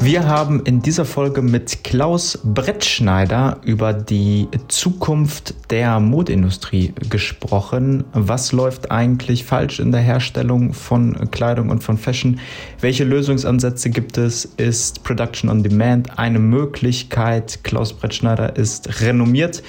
Wir haben in dieser Folge mit Klaus Brettschneider über die Zukunft der Modindustrie gesprochen. Was läuft eigentlich falsch in der Herstellung von Kleidung und von Fashion? Welche Lösungsansätze gibt es? Ist Production on Demand eine Möglichkeit? Klaus Brettschneider ist renommiert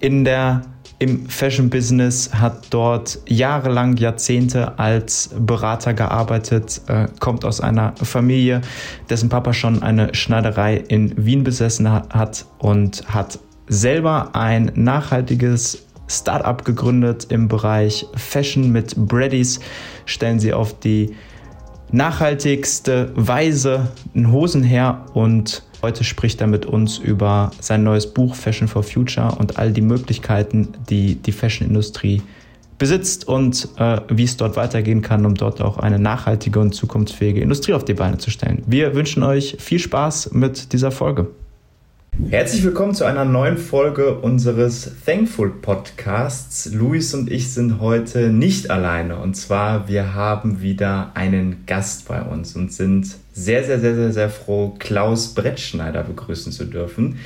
in der im Fashion-Business, hat dort jahrelang, Jahrzehnte als Berater gearbeitet, äh, kommt aus einer Familie, dessen Papa schon eine Schneiderei in Wien besessen hat und hat selber ein nachhaltiges Startup gegründet im Bereich Fashion mit Braddies. Stellen sie auf die nachhaltigste Weise Hosen her und Heute spricht er mit uns über sein neues Buch Fashion for Future und all die Möglichkeiten, die die Fashion-Industrie besitzt und äh, wie es dort weitergehen kann, um dort auch eine nachhaltige und zukunftsfähige Industrie auf die Beine zu stellen. Wir wünschen euch viel Spaß mit dieser Folge. Herzlich willkommen zu einer neuen Folge unseres Thankful Podcasts. Luis und ich sind heute nicht alleine und zwar wir haben wieder einen Gast bei uns und sind sehr, sehr, sehr, sehr, sehr froh, Klaus Brettschneider begrüßen zu dürfen.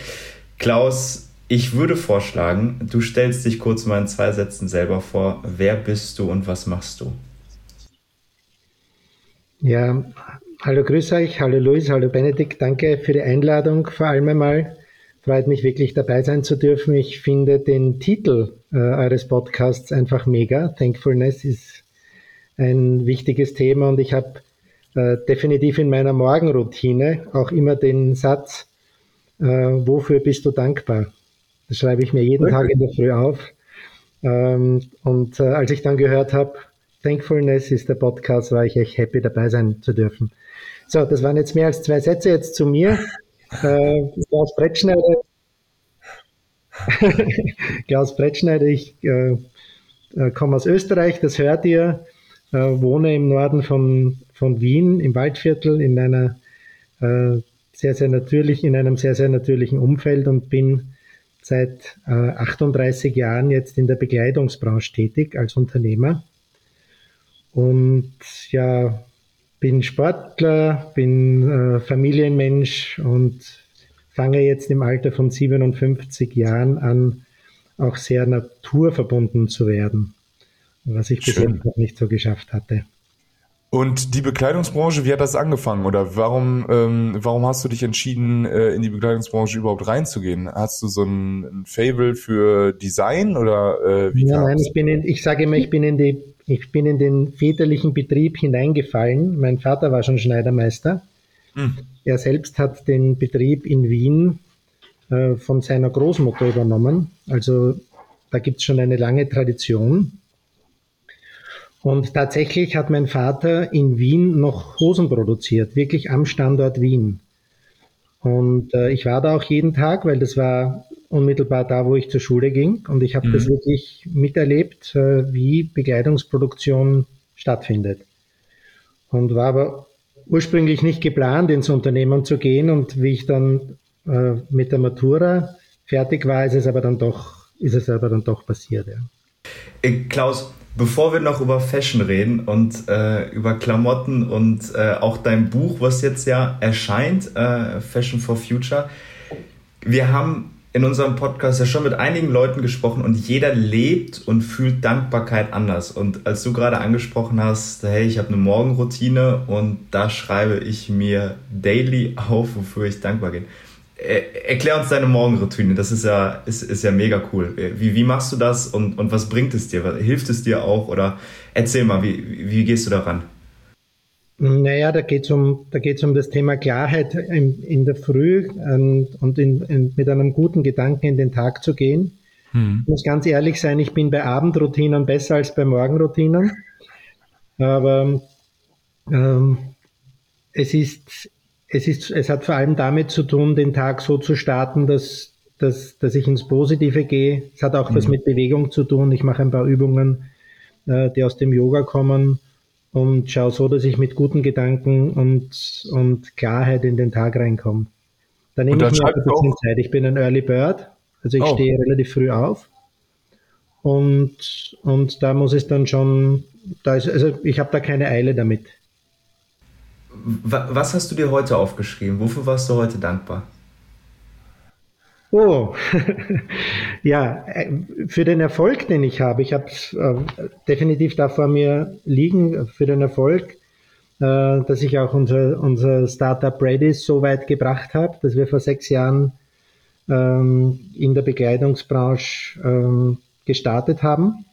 Klaus, ich würde vorschlagen, du stellst dich kurz mal in zwei Sätzen selber vor. Wer bist du und was machst du? Ja, hallo, grüß euch, hallo Luis, hallo Benedikt, danke für die Einladung. Vor allem einmal freut mich wirklich dabei sein zu dürfen. Ich finde den Titel äh, eures Podcasts einfach mega. Thankfulness ist ein wichtiges Thema und ich habe äh, definitiv in meiner Morgenroutine auch immer den Satz, äh, wofür bist du dankbar? Das schreibe ich mir jeden Tag in der Früh auf. Ähm, und äh, als ich dann gehört habe, Thankfulness ist der Podcast, war ich echt happy dabei sein zu dürfen. So, das waren jetzt mehr als zwei Sätze jetzt zu mir. Äh, Klaus Brettschneider. Klaus Brettschneider, ich äh, äh, komme aus Österreich, das hört ihr, äh, wohne im Norden von von Wien im Waldviertel in einer äh, sehr, sehr natürlich, in einem sehr, sehr natürlichen Umfeld und bin seit äh, 38 Jahren jetzt in der Bekleidungsbranche tätig als Unternehmer. Und ja, bin Sportler, bin äh, Familienmensch und fange jetzt im Alter von 57 Jahren an, auch sehr naturverbunden zu werden, was ich bis jetzt noch nicht so geschafft hatte. Und die Bekleidungsbranche, wie hat das angefangen? Oder warum, ähm, warum hast du dich entschieden, äh, in die Bekleidungsbranche überhaupt reinzugehen? Hast du so ein, ein Fable für Design oder äh, wie ja, Nein, ich bin in, ich sage immer, ich bin in die, ich bin in den väterlichen Betrieb hineingefallen. Mein Vater war schon Schneidermeister. Hm. Er selbst hat den Betrieb in Wien äh, von seiner Großmutter übernommen. Also da gibt es schon eine lange Tradition. Und tatsächlich hat mein Vater in Wien noch Hosen produziert, wirklich am Standort Wien. Und äh, ich war da auch jeden Tag, weil das war unmittelbar da, wo ich zur Schule ging. Und ich habe mhm. das wirklich miterlebt, äh, wie Bekleidungsproduktion stattfindet. Und war aber ursprünglich nicht geplant, ins Unternehmen zu gehen. Und wie ich dann äh, mit der Matura fertig war, ist es aber dann doch, ist es aber dann doch passiert. Ja. Äh, Klaus, bevor wir noch über Fashion reden und äh, über Klamotten und äh, auch dein Buch, was jetzt ja erscheint, äh, Fashion for Future, wir haben in unserem Podcast ja schon mit einigen Leuten gesprochen und jeder lebt und fühlt Dankbarkeit anders. Und als du gerade angesprochen hast, hey, ich habe eine Morgenroutine und da schreibe ich mir daily auf, wofür ich dankbar bin erklär uns deine Morgenroutine. Das ist ja, ist, ist ja mega cool. Wie, wie machst du das und, und was bringt es dir? Hilft es dir auch? Oder erzähl mal, wie, wie gehst du daran? Naja, da geht es um, um das Thema Klarheit in, in der Früh ähm, und in, in, mit einem guten Gedanken in den Tag zu gehen. Hm. Ich muss ganz ehrlich sein, ich bin bei Abendroutinen besser als bei Morgenroutinen. Aber ähm, es ist es, ist, es hat vor allem damit zu tun, den Tag so zu starten, dass, dass, dass ich ins Positive gehe. Es hat auch mhm. was mit Bewegung zu tun. Ich mache ein paar Übungen, äh, die aus dem Yoga kommen und schaue so, dass ich mit guten Gedanken und, und Klarheit in den Tag reinkomme. Dann nehme ich mir ein bisschen Zeit. Ich bin ein Early Bird, also ich oh. stehe relativ früh auf. Und, und da muss es dann schon, da ist, also ich habe da keine Eile damit was hast du dir heute aufgeschrieben? Wofür warst du heute dankbar? Oh, ja, äh, für den Erfolg, den ich habe. Ich habe äh, definitiv da vor mir liegen, für den Erfolg, äh, dass ich auch unser, unser Startup Redis so weit gebracht habe, dass wir vor sechs Jahren ähm, in der Bekleidungsbranche ähm, gestartet haben.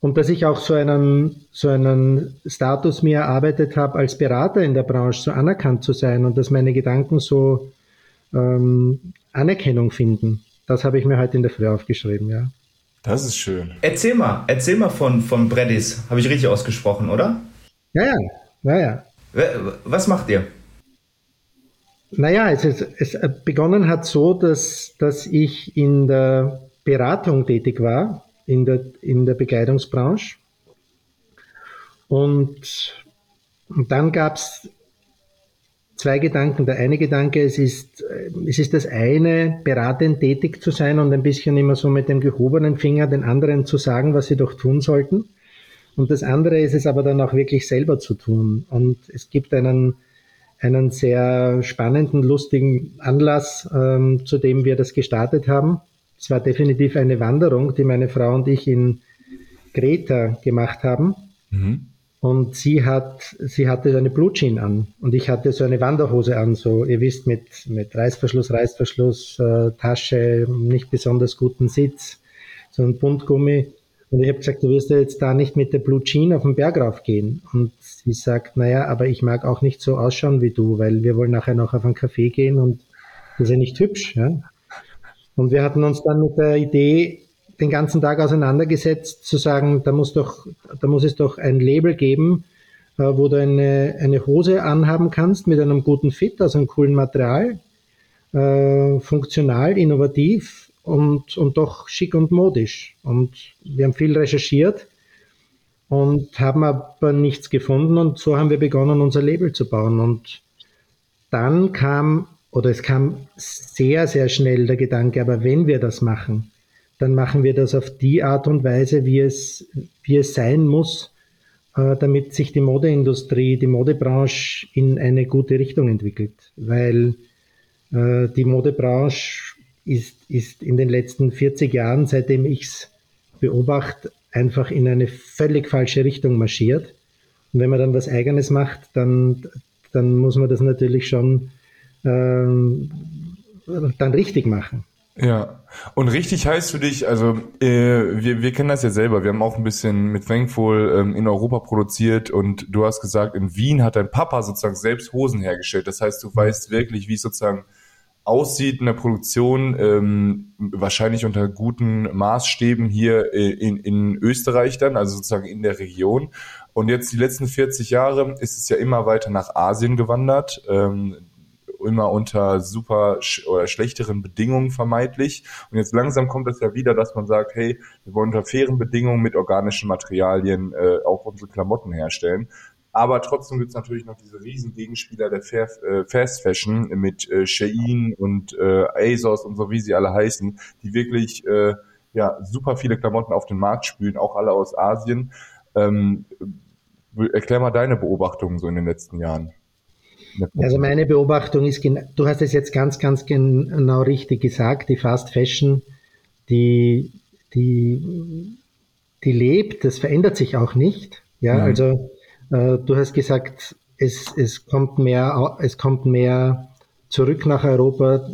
Und dass ich auch so einen, so einen Status mir erarbeitet habe, als Berater in der Branche so anerkannt zu sein und dass meine Gedanken so ähm, Anerkennung finden. Das habe ich mir heute in der Früh aufgeschrieben, ja. Das ist schön. Erzähl mal, erzähl mal von, von Bredis. Habe ich richtig ausgesprochen, oder? Ja, ja, ja, ja. Was macht ihr? Naja, es, ist, es begonnen hat so, dass, dass ich in der Beratung tätig war, in der, in der Bekleidungsbranche. Und, und dann gab es zwei Gedanken. Der eine Gedanke, es ist, es ist das eine, beratend tätig zu sein und ein bisschen immer so mit dem gehobenen Finger den anderen zu sagen, was sie doch tun sollten. Und das andere ist es aber dann auch wirklich selber zu tun. Und es gibt einen, einen sehr spannenden, lustigen Anlass, ähm, zu dem wir das gestartet haben. Es war definitiv eine Wanderung, die meine Frau und ich in Greta gemacht haben. Mhm. Und sie hat, sie hatte eine Blue Jean an und ich hatte so eine Wanderhose an, so ihr wisst mit mit Reißverschluss, Reißverschluss, äh, Tasche, nicht besonders guten Sitz, so ein Buntgummi. Und ich habe gesagt, du wirst ja jetzt da nicht mit der Blue Jean auf den Berg raufgehen. Und sie sagt, naja, aber ich mag auch nicht so ausschauen wie du, weil wir wollen nachher noch auf einen Café gehen und das ist ja nicht hübsch. Ja? Und wir hatten uns dann mit der Idee den ganzen Tag auseinandergesetzt, zu sagen, da muss doch, da muss es doch ein Label geben, äh, wo du eine, eine Hose anhaben kannst mit einem guten Fit, also einem coolen Material, äh, funktional, innovativ und, und doch schick und modisch. Und wir haben viel recherchiert und haben aber nichts gefunden und so haben wir begonnen, unser Label zu bauen. Und dann kam, oder es kam sehr, sehr schnell der Gedanke, aber wenn wir das machen, dann machen wir das auf die Art und Weise, wie es, wie es sein muss, äh, damit sich die Modeindustrie, die Modebranche in eine gute Richtung entwickelt. Weil äh, die Modebranche ist, ist in den letzten 40 Jahren, seitdem ich es beobachte, einfach in eine völlig falsche Richtung marschiert. Und wenn man dann was Eigenes macht, dann, dann muss man das natürlich schon ähm, dann richtig machen. Ja, und richtig heißt für dich, also äh, wir, wir kennen das ja selber, wir haben auch ein bisschen mit Thankful ähm, in Europa produziert und du hast gesagt, in Wien hat dein Papa sozusagen selbst Hosen hergestellt. Das heißt, du weißt wirklich, wie es sozusagen aussieht in der Produktion, ähm, wahrscheinlich unter guten Maßstäben hier äh, in, in Österreich dann, also sozusagen in der Region. Und jetzt die letzten 40 Jahre ist es ja immer weiter nach Asien gewandert. Ähm, immer unter super sch oder schlechteren Bedingungen vermeintlich. Und jetzt langsam kommt es ja wieder, dass man sagt, hey, wir wollen unter fairen Bedingungen mit organischen Materialien äh, auch unsere Klamotten herstellen. Aber trotzdem gibt es natürlich noch diese riesen Gegenspieler der Fair, äh, Fast Fashion mit äh, Shein und äh, ASOS und so wie sie alle heißen, die wirklich äh, ja super viele Klamotten auf den Markt spülen, auch alle aus Asien. Ähm, erklär mal deine Beobachtungen so in den letzten Jahren. Also meine Beobachtung ist, du hast es jetzt ganz, ganz genau richtig gesagt, die Fast Fashion, die, die, die lebt, das verändert sich auch nicht. Ja, mhm. also äh, du hast gesagt, es, es kommt mehr, es kommt mehr zurück nach Europa.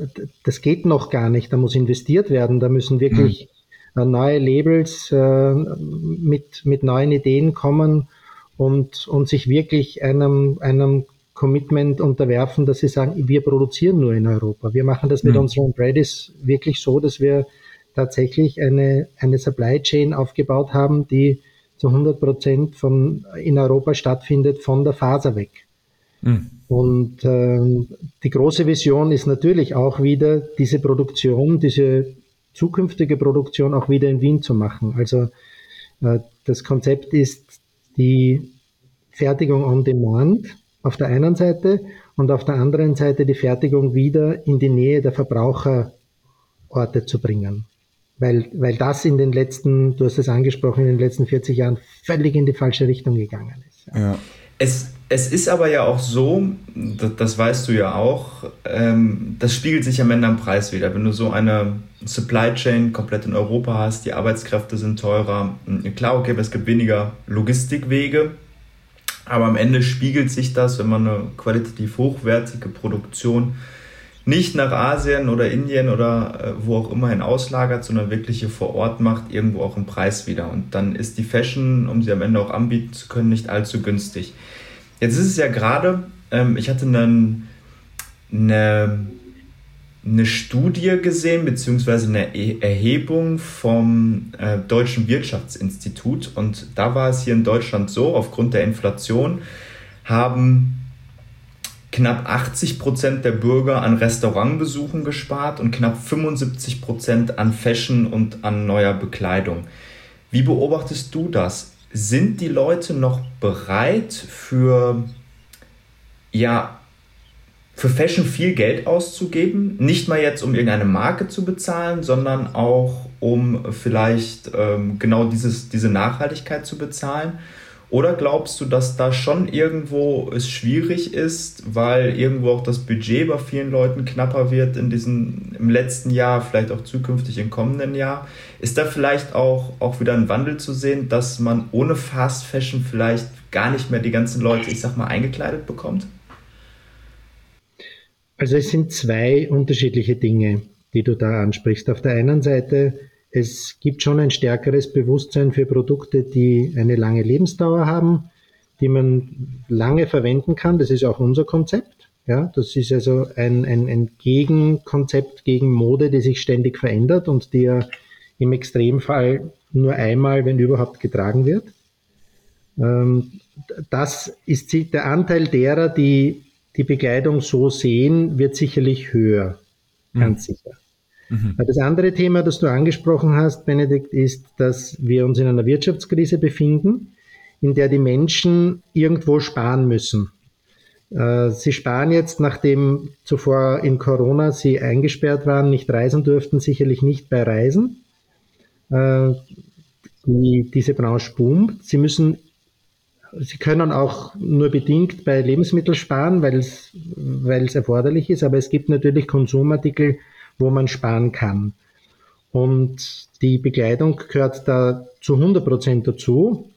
Das geht noch gar nicht. Da muss investiert werden. Da müssen wirklich mhm. neue Labels äh, mit, mit neuen Ideen kommen und, und sich wirklich einem, einem Commitment unterwerfen, dass sie sagen, wir produzieren nur in Europa. Wir machen das mit mhm. unseren Bradys wirklich so, dass wir tatsächlich eine, eine Supply Chain aufgebaut haben, die zu 100 Prozent von, in Europa stattfindet, von der Faser weg. Mhm. Und ähm, die große Vision ist natürlich auch wieder, diese Produktion, diese zukünftige Produktion auch wieder in Wien zu machen. Also äh, das Konzept ist die Fertigung on Demand auf der einen Seite und auf der anderen Seite die Fertigung wieder in die Nähe der Verbraucherorte zu bringen. Weil, weil das in den letzten, du hast es angesprochen, in den letzten 40 Jahren völlig in die falsche Richtung gegangen ist. Ja. Es, es ist aber ja auch so, das, das weißt du ja auch, ähm, das spiegelt sich am Ende am Preis wieder. Wenn du so eine Supply Chain komplett in Europa hast, die Arbeitskräfte sind teurer, klar, okay, es gibt weniger Logistikwege, aber am Ende spiegelt sich das, wenn man eine qualitativ hochwertige Produktion nicht nach Asien oder Indien oder äh, wo auch immer hin auslagert, sondern wirklich hier vor Ort macht, irgendwo auch im Preis wieder. Und dann ist die Fashion, um sie am Ende auch anbieten zu können, nicht allzu günstig. Jetzt ist es ja gerade, ähm, ich hatte einen, eine, eine Studie gesehen, beziehungsweise eine e-, Erhebung vom äh, Deutschen Wirtschaftsinstitut. Und da war es hier in Deutschland so, aufgrund der Inflation haben knapp 80 Prozent der Bürger an Restaurantbesuchen gespart und knapp 75 Prozent an Fashion und an neuer Bekleidung. Wie beobachtest du das? Sind die Leute noch bereit für ja für Fashion viel Geld auszugeben? Nicht mal jetzt, um irgendeine Marke zu bezahlen, sondern auch um vielleicht ähm, genau dieses, diese Nachhaltigkeit zu bezahlen. Oder glaubst du, dass da schon irgendwo es schwierig ist, weil irgendwo auch das Budget bei vielen Leuten knapper wird in diesem, im letzten Jahr, vielleicht auch zukünftig im kommenden Jahr? Ist da vielleicht auch, auch wieder ein Wandel zu sehen, dass man ohne Fast Fashion vielleicht gar nicht mehr die ganzen Leute, ich sag mal, eingekleidet bekommt? Also es sind zwei unterschiedliche Dinge, die du da ansprichst. Auf der einen Seite es gibt schon ein stärkeres Bewusstsein für Produkte, die eine lange Lebensdauer haben, die man lange verwenden kann. Das ist auch unser Konzept. Ja, das ist also ein, ein, ein Gegenkonzept gegen Mode, die sich ständig verändert und die ja im Extremfall nur einmal, wenn überhaupt, getragen wird. Ähm, das ist der Anteil derer, die die Bekleidung so sehen, wird sicherlich höher. Ganz mhm. sicher. Mhm. Das andere Thema, das du angesprochen hast, Benedikt, ist, dass wir uns in einer Wirtschaftskrise befinden, in der die Menschen irgendwo sparen müssen. Äh, sie sparen jetzt, nachdem zuvor in Corona sie eingesperrt waren, nicht reisen durften, sicherlich nicht bei Reisen. Äh, die, diese Branche boomt. Sie müssen, sie können auch nur bedingt bei Lebensmitteln sparen, weil es, erforderlich ist, aber es gibt natürlich Konsumartikel, wo man sparen kann. Und die Bekleidung gehört da zu 100 Prozent dazu.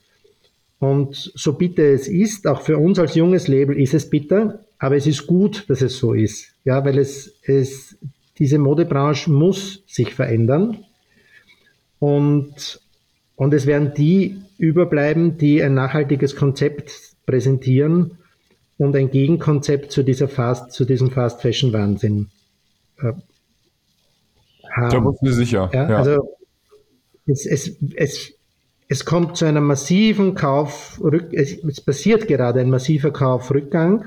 Und so bitter es ist, auch für uns als junges Label ist es bitter, aber es ist gut, dass es so ist. Ja, weil es, es, diese Modebranche muss sich verändern. Und, und es werden die überbleiben, die ein nachhaltiges Konzept präsentieren und ein Gegenkonzept zu dieser Fast, zu diesem Fast Fashion Wahnsinn äh, haben. Da bin ich sicher. Ja, ja. Also es, es, es, es kommt zu einem massiven Kauf, es, es passiert gerade ein massiver Kaufrückgang.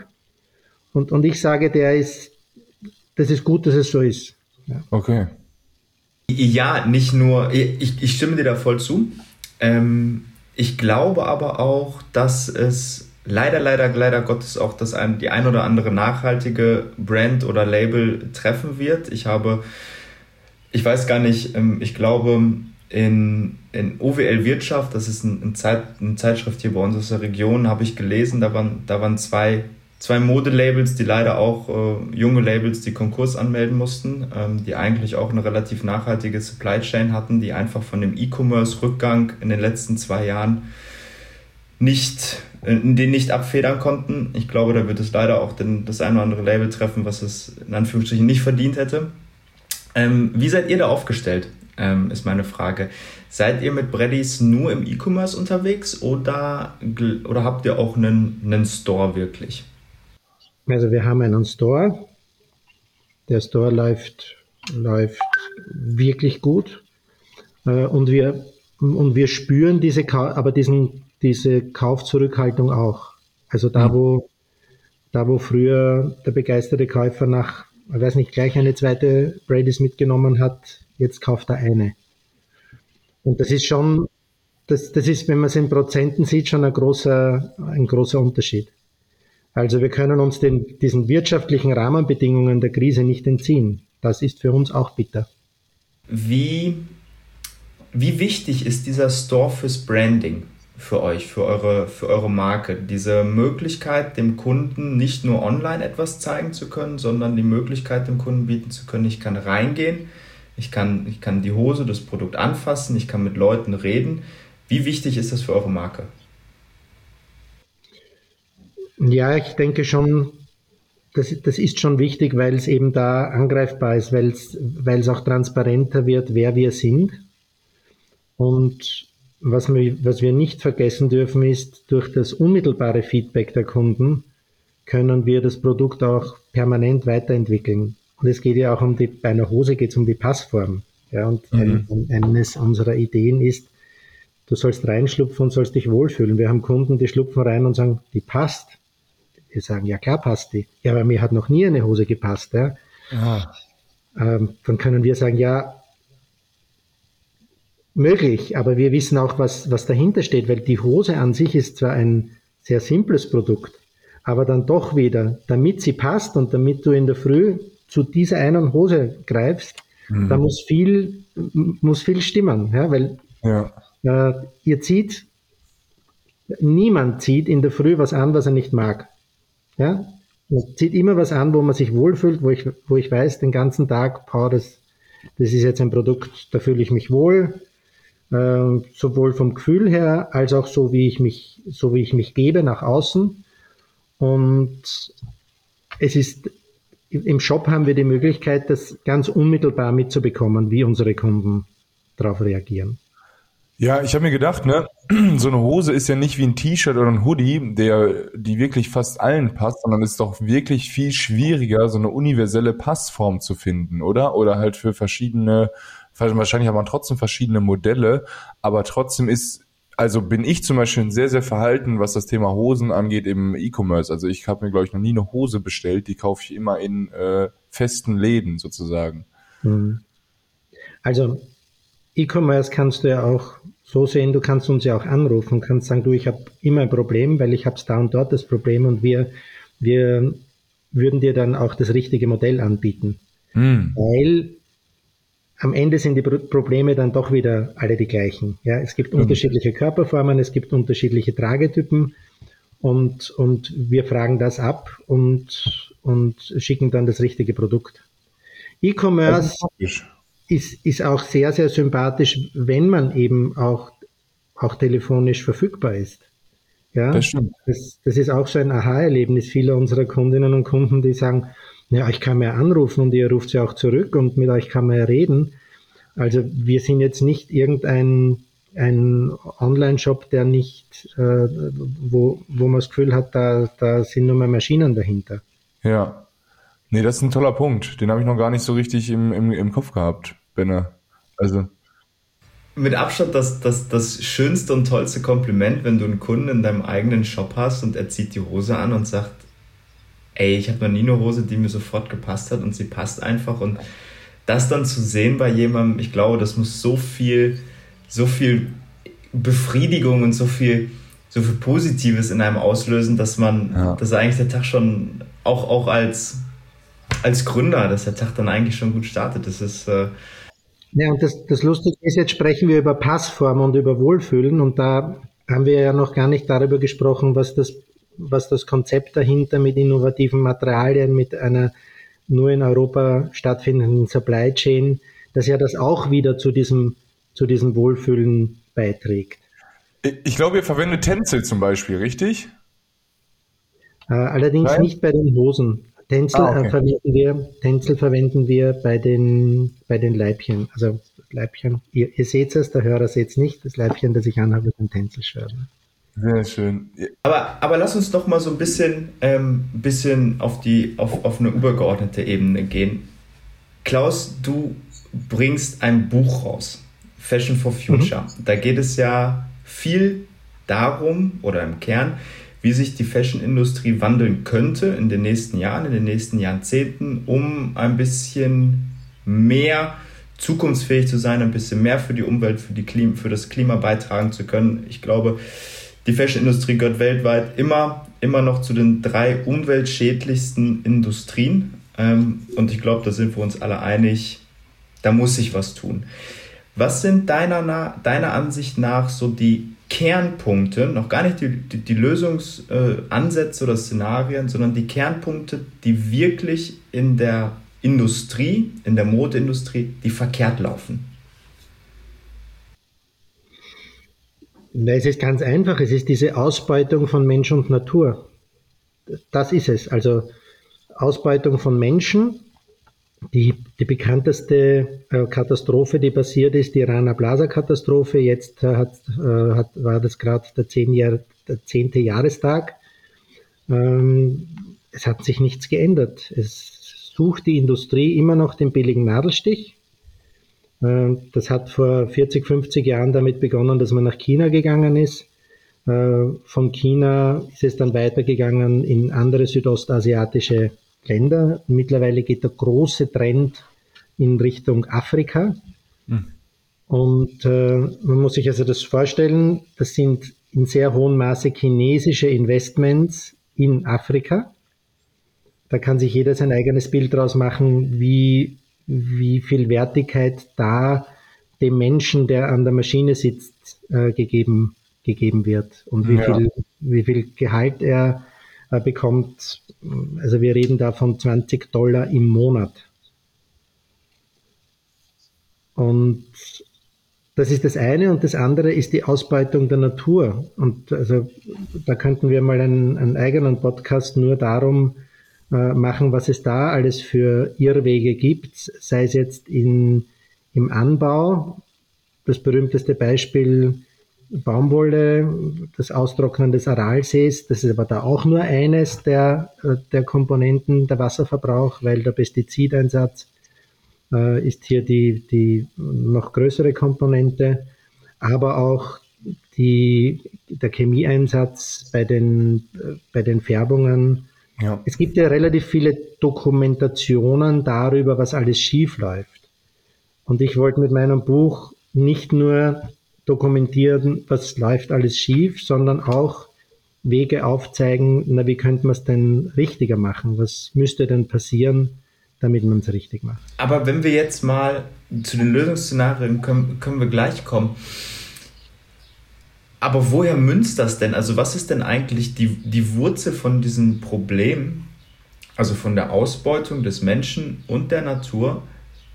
Und, und ich sage, der ist, das ist gut, dass es so ist. Ja. Okay. Ja, nicht nur, ich, ich stimme dir da voll zu. Ähm, ich glaube aber auch, dass es leider, leider, leider Gottes auch das ein, die ein oder andere nachhaltige Brand oder Label treffen wird. Ich habe ich weiß gar nicht, ähm, ich glaube, in, in OWL Wirtschaft, das ist ein, ein Zeit, eine Zeitschrift hier bei uns aus der Region, habe ich gelesen, da waren, da waren zwei, zwei Modelabels, die leider auch äh, junge Labels, die Konkurs anmelden mussten, ähm, die eigentlich auch eine relativ nachhaltige Supply Chain hatten, die einfach von dem E-Commerce-Rückgang in den letzten zwei Jahren nicht, äh, den nicht abfedern konnten. Ich glaube, da wird es leider auch den, das eine oder andere Label treffen, was es in Anführungsstrichen nicht verdient hätte. Ähm, wie seid ihr da aufgestellt, ähm, ist meine Frage. Seid ihr mit Breddies nur im E-Commerce unterwegs oder, oder habt ihr auch einen, einen Store wirklich? Also wir haben einen Store. Der Store läuft, läuft wirklich gut. Äh, und wir, und wir spüren diese, aber diesen, diese Kaufzurückhaltung auch. Also da, mhm. wo, da, wo früher der begeisterte Käufer nach ich weiß nicht, gleich eine zweite Brady's mitgenommen hat, jetzt kauft er eine. Und das ist schon, das, das ist, wenn man es in Prozenten sieht, schon ein großer, ein großer Unterschied. Also wir können uns den, diesen wirtschaftlichen Rahmenbedingungen der Krise nicht entziehen. Das ist für uns auch bitter. Wie, wie wichtig ist dieser Store fürs Branding? für euch, für eure, für eure Marke. Diese Möglichkeit, dem Kunden nicht nur online etwas zeigen zu können, sondern die Möglichkeit, dem Kunden bieten zu können, ich kann reingehen, ich kann, ich kann die Hose, das Produkt anfassen, ich kann mit Leuten reden. Wie wichtig ist das für eure Marke? Ja, ich denke schon, das, das ist schon wichtig, weil es eben da angreifbar ist, weil es, weil es auch transparenter wird, wer wir sind. Und was wir, was wir nicht vergessen dürfen, ist, durch das unmittelbare Feedback der Kunden können wir das Produkt auch permanent weiterentwickeln. Und es geht ja auch um die, bei einer Hose geht es um die Passform. Ja, und mhm. ein, eines unserer Ideen ist, du sollst reinschlupfen und sollst dich wohlfühlen. Wir haben Kunden, die schlupfen rein und sagen, die passt. Wir sagen, ja klar passt die. Ja, aber mir hat noch nie eine Hose gepasst. Ja. Ah. Ähm, dann können wir sagen, ja, möglich, aber wir wissen auch, was, was dahinter steht, weil die Hose an sich ist zwar ein sehr simples Produkt, aber dann doch wieder, damit sie passt und damit du in der Früh zu dieser einen Hose greifst, mhm. da muss viel, muss viel stimmen, ja, weil ja. Äh, ihr zieht, niemand zieht in der Früh was an, was er nicht mag. Ja? Man zieht immer was an, wo man sich wohlfühlt, wo ich, wo ich weiß, den ganzen Tag, boah, das, das ist jetzt ein Produkt, da fühle ich mich wohl, äh, sowohl vom Gefühl her, als auch so, wie ich mich, so wie ich mich gebe nach außen. Und es ist, im Shop haben wir die Möglichkeit, das ganz unmittelbar mitzubekommen, wie unsere Kunden darauf reagieren. Ja, ich habe mir gedacht, ne, so eine Hose ist ja nicht wie ein T-Shirt oder ein Hoodie, der die wirklich fast allen passt, sondern ist doch wirklich viel schwieriger, so eine universelle Passform zu finden, oder? Oder halt für verschiedene, wahrscheinlich hat man trotzdem verschiedene Modelle, aber trotzdem ist, also bin ich zum Beispiel sehr, sehr verhalten, was das Thema Hosen angeht im E-Commerce. Also ich habe mir, glaube ich, noch nie eine Hose bestellt, die kaufe ich immer in äh, festen Läden sozusagen. Mhm. Also E-Commerce kannst du ja auch so sehen, du kannst uns ja auch anrufen, kannst sagen, du, ich habe immer ein Problem, weil ich habe da und dort das Problem und wir, wir würden dir dann auch das richtige Modell anbieten. Mhm. Weil am Ende sind die Probleme dann doch wieder alle die gleichen. Ja, es gibt mhm. unterschiedliche Körperformen, es gibt unterschiedliche Tragetypen und, und wir fragen das ab und, und schicken dann das richtige Produkt. E-Commerce ist, ist auch sehr, sehr sympathisch, wenn man eben auch, auch telefonisch verfügbar ist. Ja, das. Das, das ist auch so ein Aha-Erlebnis vieler unserer Kundinnen und Kunden, die sagen, ja, ich kann mir anrufen und ihr ruft sie auch zurück und mit euch kann man ja reden. Also wir sind jetzt nicht irgendein ein Online-Shop, der nicht, äh, wo, wo man das Gefühl hat, da, da sind nur mal Maschinen dahinter. Ja. Nee, das ist ein toller Punkt. Den habe ich noch gar nicht so richtig im, im, im Kopf gehabt. Benner. Also. Mit Abstand das, das, das schönste und tollste Kompliment, wenn du einen Kunden in deinem eigenen Shop hast und er zieht die Hose an und sagt, ey, ich habe noch nie eine Hose, die mir sofort gepasst hat und sie passt einfach und das dann zu sehen bei jemandem, ich glaube, das muss so viel, so viel Befriedigung und so viel, so viel Positives in einem auslösen, dass man, ja. dass eigentlich der Tag schon auch, auch als, als Gründer, dass der Tag dann eigentlich schon gut startet. Das ist, äh, ja, und das, das Lustige ist, jetzt sprechen wir über Passform und über Wohlfühlen und da haben wir ja noch gar nicht darüber gesprochen, was das, was das Konzept dahinter mit innovativen Materialien, mit einer nur in Europa stattfindenden Supply Chain, dass ja das auch wieder zu diesem, zu diesem Wohlfühlen beiträgt. Ich glaube, ihr verwendet Tänzel zum Beispiel, richtig? Äh, allerdings Nein? nicht bei den Hosen. Tänzel, ah, okay. äh, verwenden wir, Tänzel verwenden wir bei den, bei den Leibchen. Also Leibchen, ihr, ihr seht es, der Hörer seht es nicht, das Leibchen, das ich anhabe, ist ein Tänzelshirt. Sehr schön. Aber, aber lass uns doch mal so ein bisschen, ähm, bisschen auf, die, auf, auf eine übergeordnete Ebene gehen. Klaus, du bringst ein Buch raus, Fashion for Future. Mhm. Da geht es ja viel darum, oder im Kern, wie sich die Fashion-Industrie wandeln könnte in den nächsten Jahren, in den nächsten Jahrzehnten, um ein bisschen mehr zukunftsfähig zu sein, ein bisschen mehr für die Umwelt, für, die Klima, für das Klima beitragen zu können. Ich glaube, die Fashion-Industrie gehört weltweit immer, immer noch zu den drei umweltschädlichsten Industrien. Ähm, und ich glaube, da sind wir uns alle einig, da muss sich was tun. Was sind deiner, deiner Ansicht nach so die Kernpunkte, noch gar nicht die, die, die Lösungsansätze oder Szenarien, sondern die Kernpunkte, die wirklich in der Industrie, in der Modeindustrie, die verkehrt laufen? Es ist ganz einfach. Es ist diese Ausbeutung von Mensch und Natur. Das ist es. Also Ausbeutung von Menschen. Die, die bekannteste äh, Katastrophe, die passiert ist, die Rana Plaza Katastrophe. Jetzt äh, hat, äh, hat, war das gerade der, Jahr, der zehnte Jahrestag. Ähm, es hat sich nichts geändert. Es sucht die Industrie immer noch den billigen Nadelstich. Äh, das hat vor 40, 50 Jahren damit begonnen, dass man nach China gegangen ist. Von China ist es dann weitergegangen in andere südostasiatische Länder. Mittlerweile geht der große Trend in Richtung Afrika. Mhm. Und äh, man muss sich also das vorstellen, das sind in sehr hohem Maße chinesische Investments in Afrika. Da kann sich jeder sein eigenes Bild daraus machen, wie wie viel Wertigkeit da dem Menschen, der an der Maschine sitzt, äh, gegeben, gegeben wird und wie, ja. viel, wie viel Gehalt er bekommt. Also wir reden da von 20 Dollar im Monat. Und das ist das eine und das andere ist die Ausbeutung der Natur. Und also da könnten wir mal einen, einen eigenen Podcast nur darum äh, machen, was es da alles für Irrwege gibt, sei es jetzt in, im Anbau. Das berühmteste Beispiel Baumwolle, das Austrocknen des Aralsees, das ist aber da auch nur eines der, äh, der Komponenten, der Wasserverbrauch, weil der Pestizideinsatz äh, ist hier die, die noch größere Komponente, aber auch die, der Chemieeinsatz bei den, äh, bei den Färbungen ja. Es gibt ja relativ viele Dokumentationen darüber, was alles schief läuft. Und ich wollte mit meinem Buch nicht nur dokumentieren, was läuft alles schief, sondern auch Wege aufzeigen, na, wie könnte man es denn richtiger machen? Was müsste denn passieren, damit man es richtig macht? Aber wenn wir jetzt mal zu den Lösungsszenarien können, können wir gleich kommen. Aber woher münzt das denn? Also was ist denn eigentlich die, die Wurzel von diesem Problem, also von der Ausbeutung des Menschen und der Natur?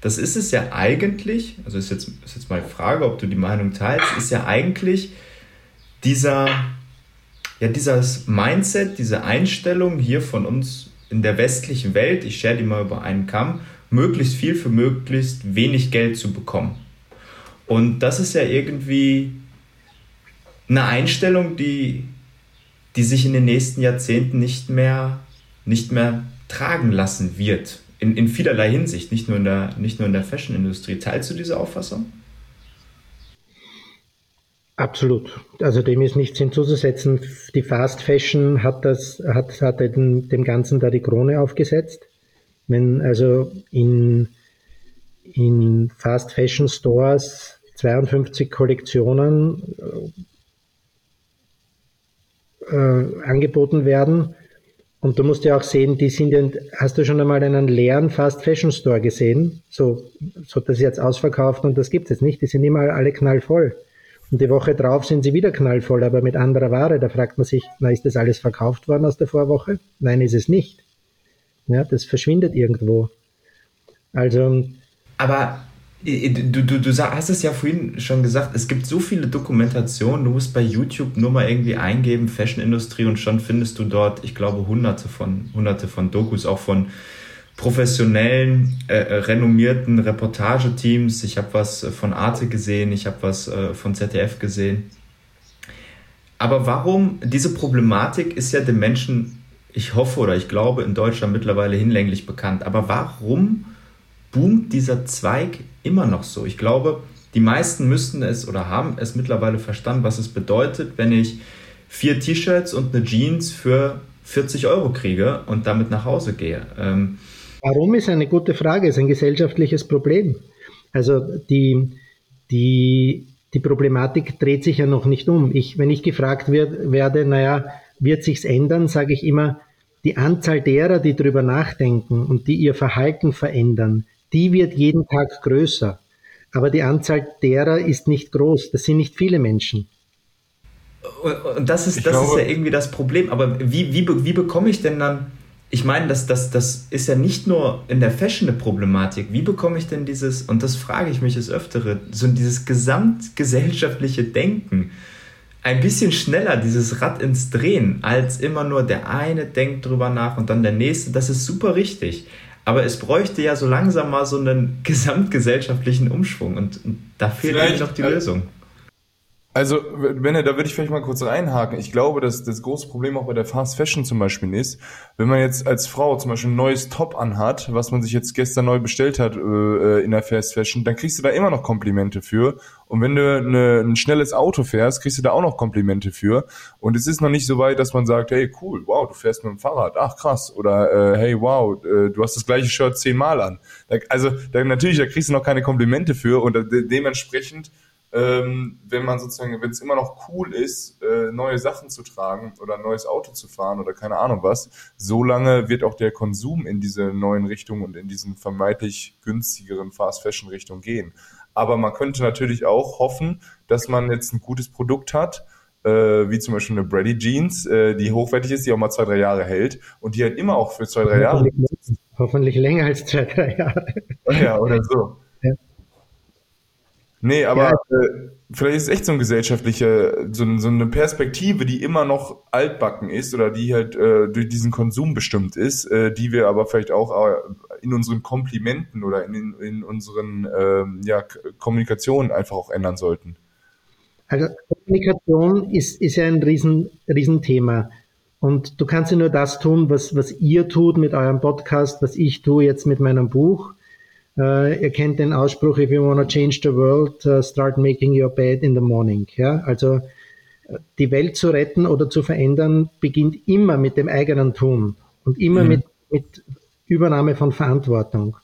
Das ist es ja eigentlich, also ist jetzt, ist jetzt die Frage, ob du die Meinung teilst, ist ja eigentlich dieser, ja, dieses Mindset, diese Einstellung hier von uns in der westlichen Welt, ich share die mal über einen Kamm, möglichst viel für möglichst wenig Geld zu bekommen. Und das ist ja irgendwie eine Einstellung, die, die sich in den nächsten Jahrzehnten nicht mehr, nicht mehr tragen lassen wird. In, in vielerlei Hinsicht, nicht nur in der, der Fashion-Industrie. Teilst du diese Auffassung? Absolut. Also dem ist nichts hinzuzusetzen. Die Fast Fashion hat das, hat, hat dem, dem Ganzen da die Krone aufgesetzt. Wenn also in, in Fast Fashion Stores 52 Kollektionen äh, angeboten werden. Und du musst ja auch sehen, die sind ja, hast du schon einmal einen leeren Fast Fashion Store gesehen? So, so das jetzt ausverkauft und das gibt es jetzt nicht. Die sind immer alle knallvoll. Und die Woche drauf sind sie wieder knallvoll, aber mit anderer Ware. Da fragt man sich, na, ist das alles verkauft worden aus der Vorwoche? Nein, ist es nicht. Ja, das verschwindet irgendwo. Also. Aber Du, du, du hast es ja vorhin schon gesagt, es gibt so viele Dokumentationen, du musst bei YouTube nur mal irgendwie eingeben, Fashion-Industrie und schon findest du dort, ich glaube, hunderte von, hunderte von Dokus, auch von professionellen, äh, äh renommierten Reportageteams. Ich habe was von Arte gesehen, ich habe was äh, von ZDF gesehen. Aber warum, diese Problematik ist ja den Menschen, ich hoffe oder ich glaube, in Deutschland mittlerweile hinlänglich bekannt. Aber warum boomt dieser Zweig immer noch so. Ich glaube, die meisten müssten es oder haben es mittlerweile verstanden, was es bedeutet, wenn ich vier T-Shirts und eine Jeans für 40 Euro kriege und damit nach Hause gehe. Ähm Warum ist eine gute Frage, ist ein gesellschaftliches Problem. Also die, die, die Problematik dreht sich ja noch nicht um. Ich, wenn ich gefragt wird, werde, naja, wird sich's ändern, sage ich immer, die Anzahl derer, die darüber nachdenken und die ihr Verhalten verändern, die wird jeden Tag größer. Aber die Anzahl derer ist nicht groß. Das sind nicht viele Menschen. und das ist, das glaube, ist ja irgendwie das Problem. Aber wie, wie, wie bekomme ich denn dann, ich meine, das, das, das ist ja nicht nur in der Fashion eine Problematik. Wie bekomme ich denn dieses, und das frage ich mich das Öftere, so dieses gesamtgesellschaftliche Denken ein bisschen schneller, dieses Rad ins Drehen, als immer nur der eine denkt drüber nach und dann der nächste. Das ist super richtig. Aber es bräuchte ja so langsam mal so einen gesamtgesellschaftlichen Umschwung und, und da fehlt eigentlich noch die Lösung. Also, Benne, da würde ich vielleicht mal kurz reinhaken. Ich glaube, dass das große Problem auch bei der Fast Fashion zum Beispiel ist, wenn man jetzt als Frau zum Beispiel ein neues Top anhat, was man sich jetzt gestern neu bestellt hat äh, in der Fast Fashion, dann kriegst du da immer noch Komplimente für. Und wenn du eine, ein schnelles Auto fährst, kriegst du da auch noch Komplimente für. Und es ist noch nicht so weit, dass man sagt, hey, cool, wow, du fährst mit dem Fahrrad, ach krass. Oder äh, hey, wow, äh, du hast das gleiche Shirt zehnmal an. Da, also da, natürlich, da kriegst du noch keine Komplimente für und de dementsprechend ähm, wenn man sozusagen, wenn es immer noch cool ist, äh, neue Sachen zu tragen oder ein neues Auto zu fahren oder keine Ahnung was, so lange wird auch der Konsum in diese neuen Richtungen und in diesen vermeintlich günstigeren Fast Fashion Richtung gehen. Aber man könnte natürlich auch hoffen, dass man jetzt ein gutes Produkt hat, äh, wie zum Beispiel eine Brady Jeans, äh, die hochwertig ist, die auch mal zwei, drei Jahre hält und die halt immer auch für zwei, drei Jahre. Hoffentlich länger als zwei, drei Jahre. Ja, oder so. Nee, aber ja. äh, vielleicht ist es echt so ein gesellschaftlicher, so, so, eine Perspektive, die immer noch altbacken ist oder die halt äh, durch diesen Konsum bestimmt ist, äh, die wir aber vielleicht auch äh, in unseren Komplimenten oder in, in unseren ähm, ja, Kommunikationen einfach auch ändern sollten. Also Kommunikation ist, ist ja ein riesen, Riesenthema. Und du kannst ja nur das tun, was, was ihr tut mit eurem Podcast, was ich tue jetzt mit meinem Buch. Uh, ihr kennt den Ausspruch, if you want to change the world, uh, start making your bed in the morning. Ja? Also die Welt zu retten oder zu verändern, beginnt immer mit dem eigenen Tun und immer mhm. mit, mit Übernahme von Verantwortung.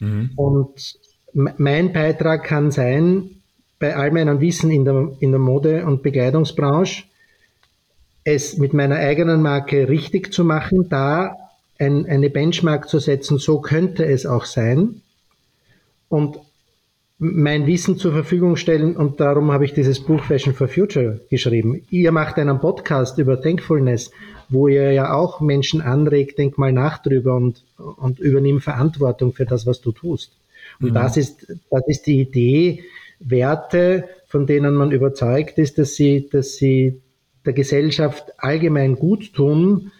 Mhm. Und mein Beitrag kann sein, bei all meinem Wissen in der, in der Mode- und Bekleidungsbranche, es mit meiner eigenen Marke richtig zu machen, da ein, eine Benchmark zu setzen, so könnte es auch sein und mein Wissen zur Verfügung stellen und darum habe ich dieses Buch Fashion for Future geschrieben. Ihr macht einen Podcast über Thankfulness, wo ihr ja auch Menschen anregt, denk mal nach drüber und, und übernimm Verantwortung für das, was du tust. Und mhm. das ist, das ist die Idee, Werte, von denen man überzeugt ist, dass sie, dass sie der Gesellschaft allgemein gut tun,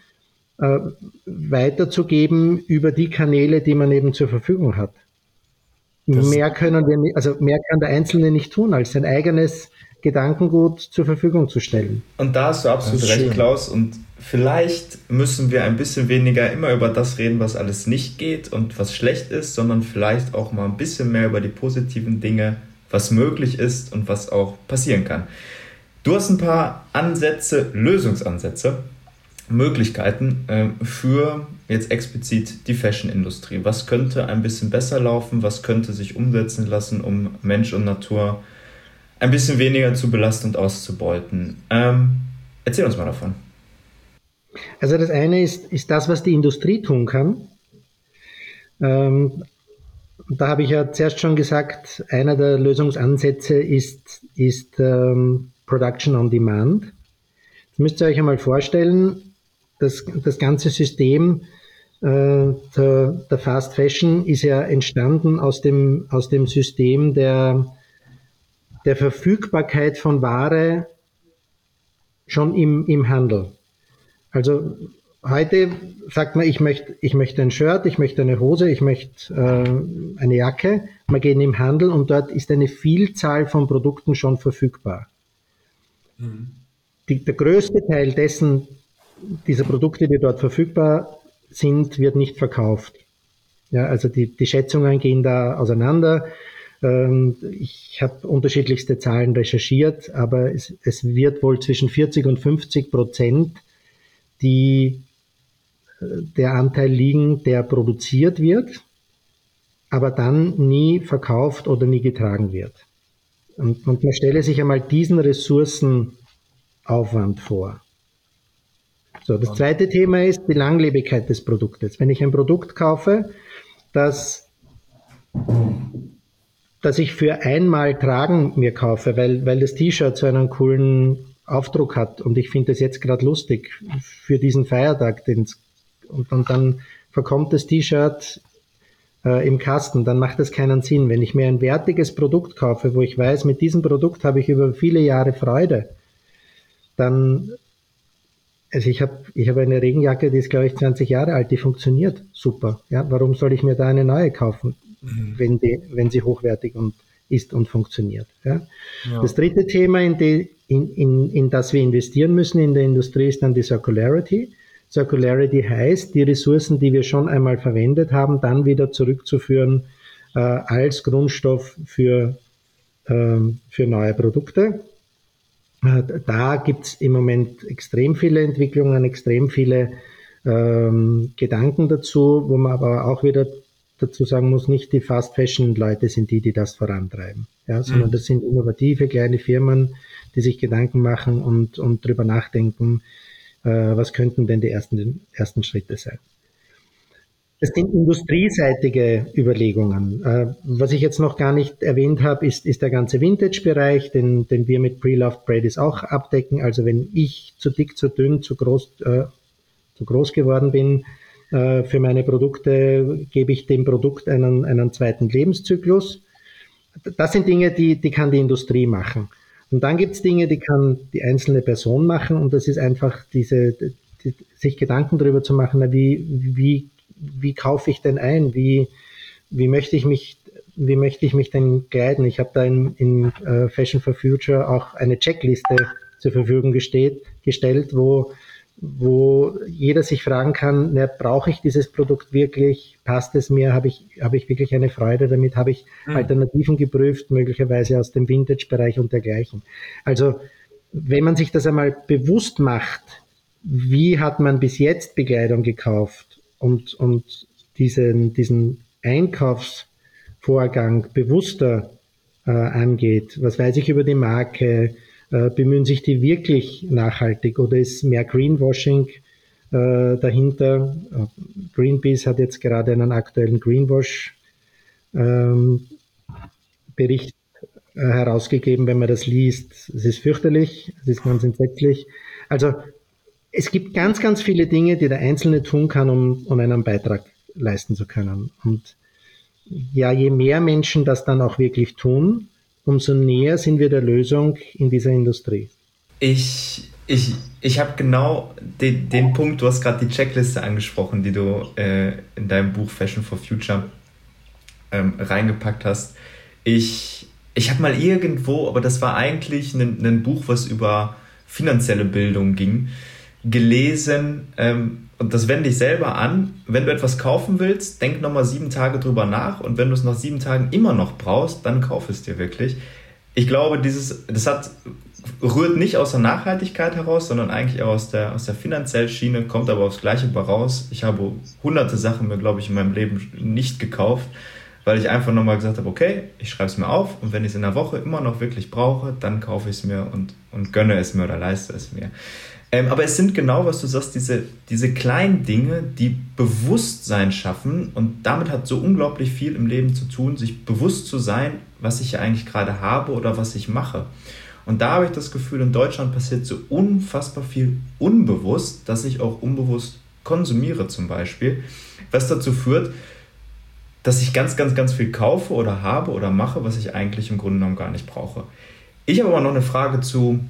äh, weiterzugeben über die Kanäle, die man eben zur Verfügung hat. Das mehr können wir nicht, also mehr kann der Einzelne nicht tun, als sein eigenes Gedankengut zur Verfügung zu stellen. Und da hast du absolut recht, schön. Klaus. Und vielleicht müssen wir ein bisschen weniger immer über das reden, was alles nicht geht und was schlecht ist, sondern vielleicht auch mal ein bisschen mehr über die positiven Dinge, was möglich ist und was auch passieren kann. Du hast ein paar Ansätze, Lösungsansätze, Möglichkeiten äh, für jetzt explizit die Fashion-Industrie. Was könnte ein bisschen besser laufen? Was könnte sich umsetzen lassen, um Mensch und Natur ein bisschen weniger zu belasten und auszubeuten? Ähm, erzähl uns mal davon. Also das eine ist, ist das, was die Industrie tun kann. Ähm, da habe ich ja zuerst schon gesagt, einer der Lösungsansätze ist, ist ähm, Production on Demand. Das müsst ihr euch einmal vorstellen, das, das ganze System äh, der, der Fast Fashion ist ja entstanden aus dem, aus dem System der, der Verfügbarkeit von Ware schon im, im Handel. Also heute sagt man, ich möchte, ich möchte ein Shirt, ich möchte eine Hose, ich möchte äh, eine Jacke. Man geht in den Handel und dort ist eine Vielzahl von Produkten schon verfügbar. Mhm. Die, der größte Teil dessen, dieser Produkte, die dort verfügbar sind, wird nicht verkauft. Ja, also die, die Schätzungen gehen da auseinander. Ähm, ich habe unterschiedlichste Zahlen recherchiert, aber es, es wird wohl zwischen 40 und 50 Prozent die äh, der Anteil liegen, der produziert wird, aber dann nie verkauft oder nie getragen wird. Und, und man stelle sich einmal diesen Ressourcenaufwand vor. So, das zweite Thema ist die Langlebigkeit des Produktes. Wenn ich ein Produkt kaufe, das, das ich für einmal tragen mir kaufe, weil, weil das T-Shirt so einen coolen Aufdruck hat und ich finde es jetzt gerade lustig für diesen Feiertag, den's, und, und dann verkommt das T-Shirt äh, im Kasten, dann macht das keinen Sinn. Wenn ich mir ein wertiges Produkt kaufe, wo ich weiß, mit diesem Produkt habe ich über viele Jahre Freude, dann, also ich habe ich hab eine Regenjacke, die ist glaube ich 20 Jahre alt, die funktioniert super. Ja, warum soll ich mir da eine neue kaufen, mhm. wenn, die, wenn sie hochwertig und ist und funktioniert. Ja? ja. Das dritte Thema, in, die, in, in, in das wir investieren müssen in der Industrie, ist dann die Circularity. Circularity heißt, die Ressourcen, die wir schon einmal verwendet haben, dann wieder zurückzuführen äh, als Grundstoff für, ähm, für neue Produkte. Da gibt es im Moment extrem viele Entwicklungen, extrem viele ähm, Gedanken dazu, wo man aber auch wieder dazu sagen muss, nicht die Fast Fashion Leute sind die, die das vorantreiben, ja, sondern mhm. das sind innovative kleine Firmen, die sich Gedanken machen und, und drüber nachdenken, äh, was könnten denn die ersten, ersten Schritte sein. Das sind industrieseitige Überlegungen. Äh, was ich jetzt noch gar nicht erwähnt habe, ist, ist der ganze Vintage-Bereich, den, den wir mit Pre-Loved Brady's auch abdecken. Also wenn ich zu dick, zu dünn, zu groß, äh, zu groß geworden bin, äh, für meine Produkte gebe ich dem Produkt einen, einen zweiten Lebenszyklus. Das sind Dinge, die, die kann die Industrie machen. Und dann gibt es Dinge, die kann die einzelne Person machen und das ist einfach diese, die, sich Gedanken darüber zu machen, wie, wie, wie kaufe ich denn ein? Wie, wie möchte ich mich, wie möchte ich mich denn guiden? Ich habe da in, in uh, Fashion for Future auch eine Checkliste zur Verfügung gesteht, gestellt, wo wo jeder sich fragen kann, na, brauche ich dieses Produkt wirklich? Passt es mir? Habe ich, habe ich wirklich eine Freude damit? Habe ich mhm. Alternativen geprüft, möglicherweise aus dem Vintage-Bereich und dergleichen? Also, wenn man sich das einmal bewusst macht, wie hat man bis jetzt Bekleidung gekauft und, und diesen, diesen Einkaufsvorgang bewusster äh, angeht, was weiß ich über die Marke, äh, bemühen sich die wirklich nachhaltig oder ist mehr Greenwashing äh, dahinter? Äh, Greenpeace hat jetzt gerade einen aktuellen Greenwash-Bericht ähm, äh, herausgegeben, wenn man das liest. Es ist fürchterlich, es ist ganz entsetzlich. Also es gibt ganz, ganz viele Dinge, die der Einzelne tun kann, um, um einen Beitrag leisten zu können. Und ja, je mehr Menschen das dann auch wirklich tun, umso näher sind wir der Lösung in dieser Industrie. Ich, ich, ich habe genau den, den Punkt, du hast gerade die Checkliste angesprochen, die du äh, in deinem Buch Fashion for Future ähm, reingepackt hast. Ich, ich habe mal irgendwo, aber das war eigentlich ein, ein Buch, was über finanzielle Bildung ging, gelesen, ähm, und das wende ich selber an, wenn du etwas kaufen willst, denk nochmal sieben Tage drüber nach und wenn du es nach sieben Tagen immer noch brauchst, dann kauf es dir wirklich. Ich glaube, dieses, das hat, rührt nicht aus der Nachhaltigkeit heraus, sondern eigentlich auch aus der, aus der finanziellen Schiene, kommt aber aufs Gleiche raus. Ich habe hunderte Sachen mir, glaube ich, in meinem Leben nicht gekauft, weil ich einfach nochmal gesagt habe, okay, ich schreibe es mir auf und wenn ich es in der Woche immer noch wirklich brauche, dann kaufe ich es mir und, und gönne es mir oder leiste es mir. Ähm, aber es sind genau, was du sagst, diese, diese kleinen Dinge, die Bewusstsein schaffen und damit hat so unglaublich viel im Leben zu tun, sich bewusst zu sein, was ich ja eigentlich gerade habe oder was ich mache. Und da habe ich das Gefühl, in Deutschland passiert so unfassbar viel unbewusst, dass ich auch unbewusst konsumiere zum Beispiel, was dazu führt, dass ich ganz, ganz, ganz viel kaufe oder habe oder mache, was ich eigentlich im Grunde genommen gar nicht brauche. Ich habe aber noch eine Frage zu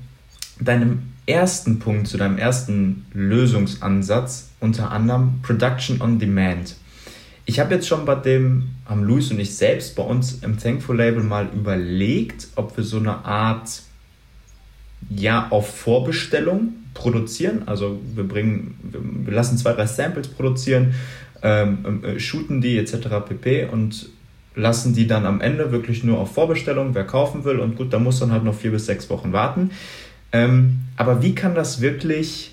deinem ersten Punkt, zu deinem ersten Lösungsansatz, unter anderem Production on Demand. Ich habe jetzt schon bei dem, haben Luis und ich selbst bei uns im Thankful Label mal überlegt, ob wir so eine Art, ja, auf Vorbestellung produzieren. Also wir bringen, wir lassen zwei, drei Samples produzieren, ähm, äh, shooten die etc. pp. und lassen die dann am Ende wirklich nur auf Vorbestellung, wer kaufen will. Und gut, da muss dann halt noch vier bis sechs Wochen warten. Ähm, aber wie kann das wirklich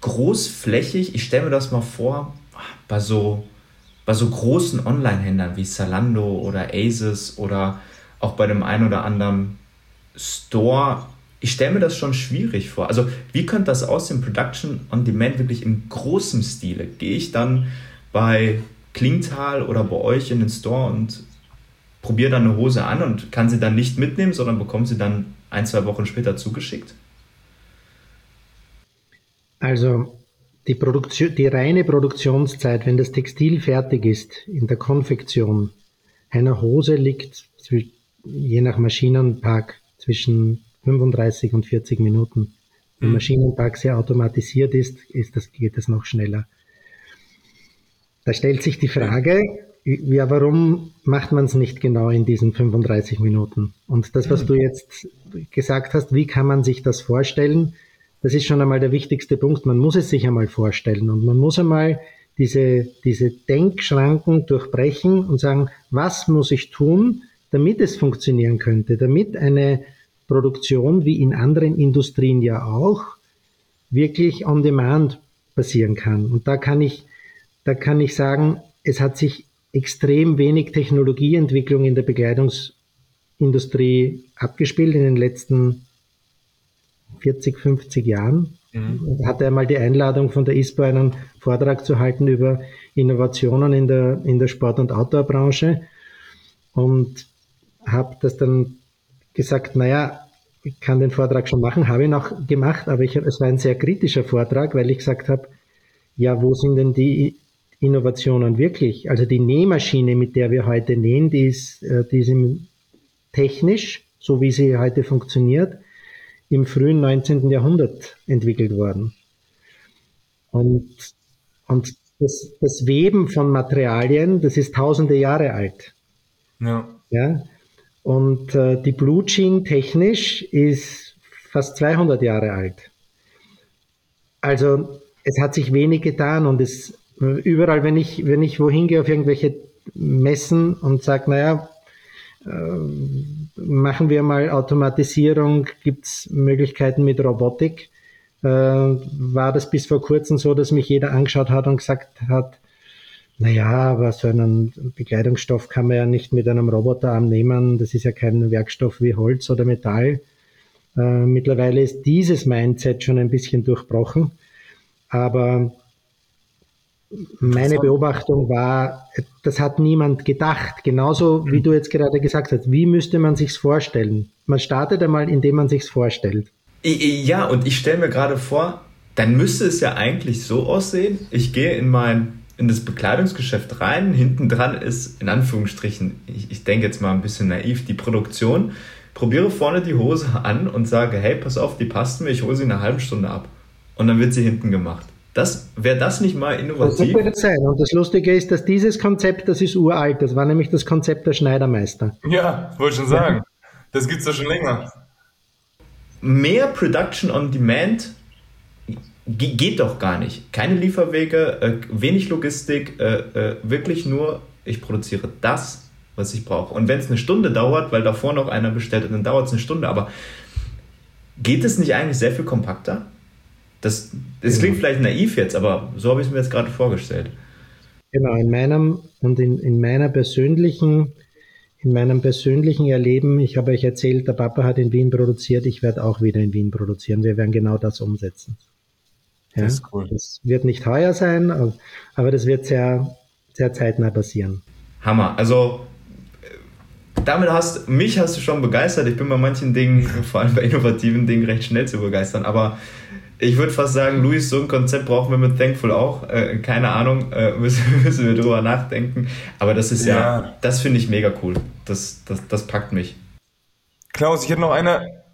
großflächig, ich stelle mir das mal vor, bei so, bei so großen Online-Händlern wie Zalando oder Asus oder auch bei dem einen oder anderen Store, ich stelle mir das schon schwierig vor. Also wie könnte das aussehen, Production on Demand wirklich im großen Stile? Gehe ich dann bei Klingtal oder bei euch in den Store und probiere dann eine Hose an und kann sie dann nicht mitnehmen, sondern bekomme sie dann ein, zwei Wochen später zugeschickt? Also die, Produktion, die reine Produktionszeit, wenn das Textil fertig ist in der Konfektion einer Hose, liegt je nach Maschinenpark zwischen 35 und 40 Minuten. Wenn mhm. Maschinenpark sehr automatisiert ist, ist das, geht es noch schneller. Da stellt sich die Frage, ja, warum macht man es nicht genau in diesen 35 Minuten? Und das, was mhm. du jetzt gesagt hast, wie kann man sich das vorstellen? Das ist schon einmal der wichtigste Punkt. Man muss es sich einmal vorstellen und man muss einmal diese, diese Denkschranken durchbrechen und sagen, was muss ich tun, damit es funktionieren könnte, damit eine Produktion wie in anderen Industrien ja auch wirklich on demand passieren kann. Und da kann ich, da kann ich sagen, es hat sich extrem wenig Technologieentwicklung in der Bekleidungsindustrie abgespielt in den letzten 40, 50 Jahren. Mhm. Hatte einmal die Einladung von der ISPO, einen Vortrag zu halten über Innovationen in der, in der Sport- und Outdoor-Branche und habe das dann gesagt, naja, ich kann den Vortrag schon machen, habe ihn auch gemacht, aber ich, es war ein sehr kritischer Vortrag, weil ich gesagt habe, ja, wo sind denn die Innovationen wirklich? Also die Nähmaschine, mit der wir heute nähen, die ist, äh, die ist technisch, so wie sie heute funktioniert, im frühen 19. Jahrhundert entwickelt worden. Und, und das, das Weben von Materialien, das ist tausende Jahre alt. Ja. ja? Und äh, die Blue Jean technisch ist fast 200 Jahre alt. Also es hat sich wenig getan und es überall, wenn ich, wenn ich wohin gehe auf irgendwelche Messen und sage, naja, machen wir mal Automatisierung, gibt es Möglichkeiten mit Robotik, äh, war das bis vor kurzem so, dass mich jeder angeschaut hat und gesagt hat, naja, aber so einen Bekleidungsstoff kann man ja nicht mit einem Roboterarm nehmen, das ist ja kein Werkstoff wie Holz oder Metall. Äh, mittlerweile ist dieses Mindset schon ein bisschen durchbrochen, aber meine Beobachtung war, das hat niemand gedacht. Genauso wie du jetzt gerade gesagt hast. Wie müsste man sich's vorstellen? Man startet einmal, indem man sich's vorstellt. Ja, und ich stelle mir gerade vor, dann müsste es ja eigentlich so aussehen. Ich gehe in mein in das Bekleidungsgeschäft rein. Hinten dran ist in Anführungsstrichen, ich, ich denke jetzt mal ein bisschen naiv, die Produktion. Probiere vorne die Hose an und sage, hey, pass auf, die passt mir, ich hole sie in einer halben Stunde ab. Und dann wird sie hinten gemacht. Das, wäre das nicht mal innovativ? Das wird sein. Und das Lustige ist, dass dieses Konzept, das ist uralt. Das war nämlich das Konzept der Schneidermeister. Ja, wollte schon sagen. Das gibt es ja schon länger. Mehr Production on Demand geht doch gar nicht. Keine Lieferwege, äh, wenig Logistik, äh, äh, wirklich nur, ich produziere das, was ich brauche. Und wenn es eine Stunde dauert, weil davor noch einer bestellt hat, dann dauert es eine Stunde. Aber geht es nicht eigentlich sehr viel kompakter? Das, das klingt vielleicht naiv jetzt, aber so habe ich es mir jetzt gerade vorgestellt. Genau, in meinem und in, in meiner persönlichen, in meinem persönlichen Erleben, ich habe euch erzählt, der Papa hat in Wien produziert, ich werde auch wieder in Wien produzieren. Wir werden genau das umsetzen. Ja, das ist cool. Das wird nicht teuer sein, aber das wird sehr, sehr zeitnah passieren. Hammer. Also damit hast mich hast du schon begeistert. Ich bin bei manchen Dingen, vor allem bei innovativen Dingen, recht schnell zu begeistern. Aber ich würde fast sagen, Luis, so ein Konzept brauchen wir mit Thankful auch. Äh, keine Ahnung, äh, müssen, müssen, wir drüber nachdenken. Aber das ist ja, ja das finde ich mega cool. Das, das, das packt mich. Klaus, ich hätte noch eine,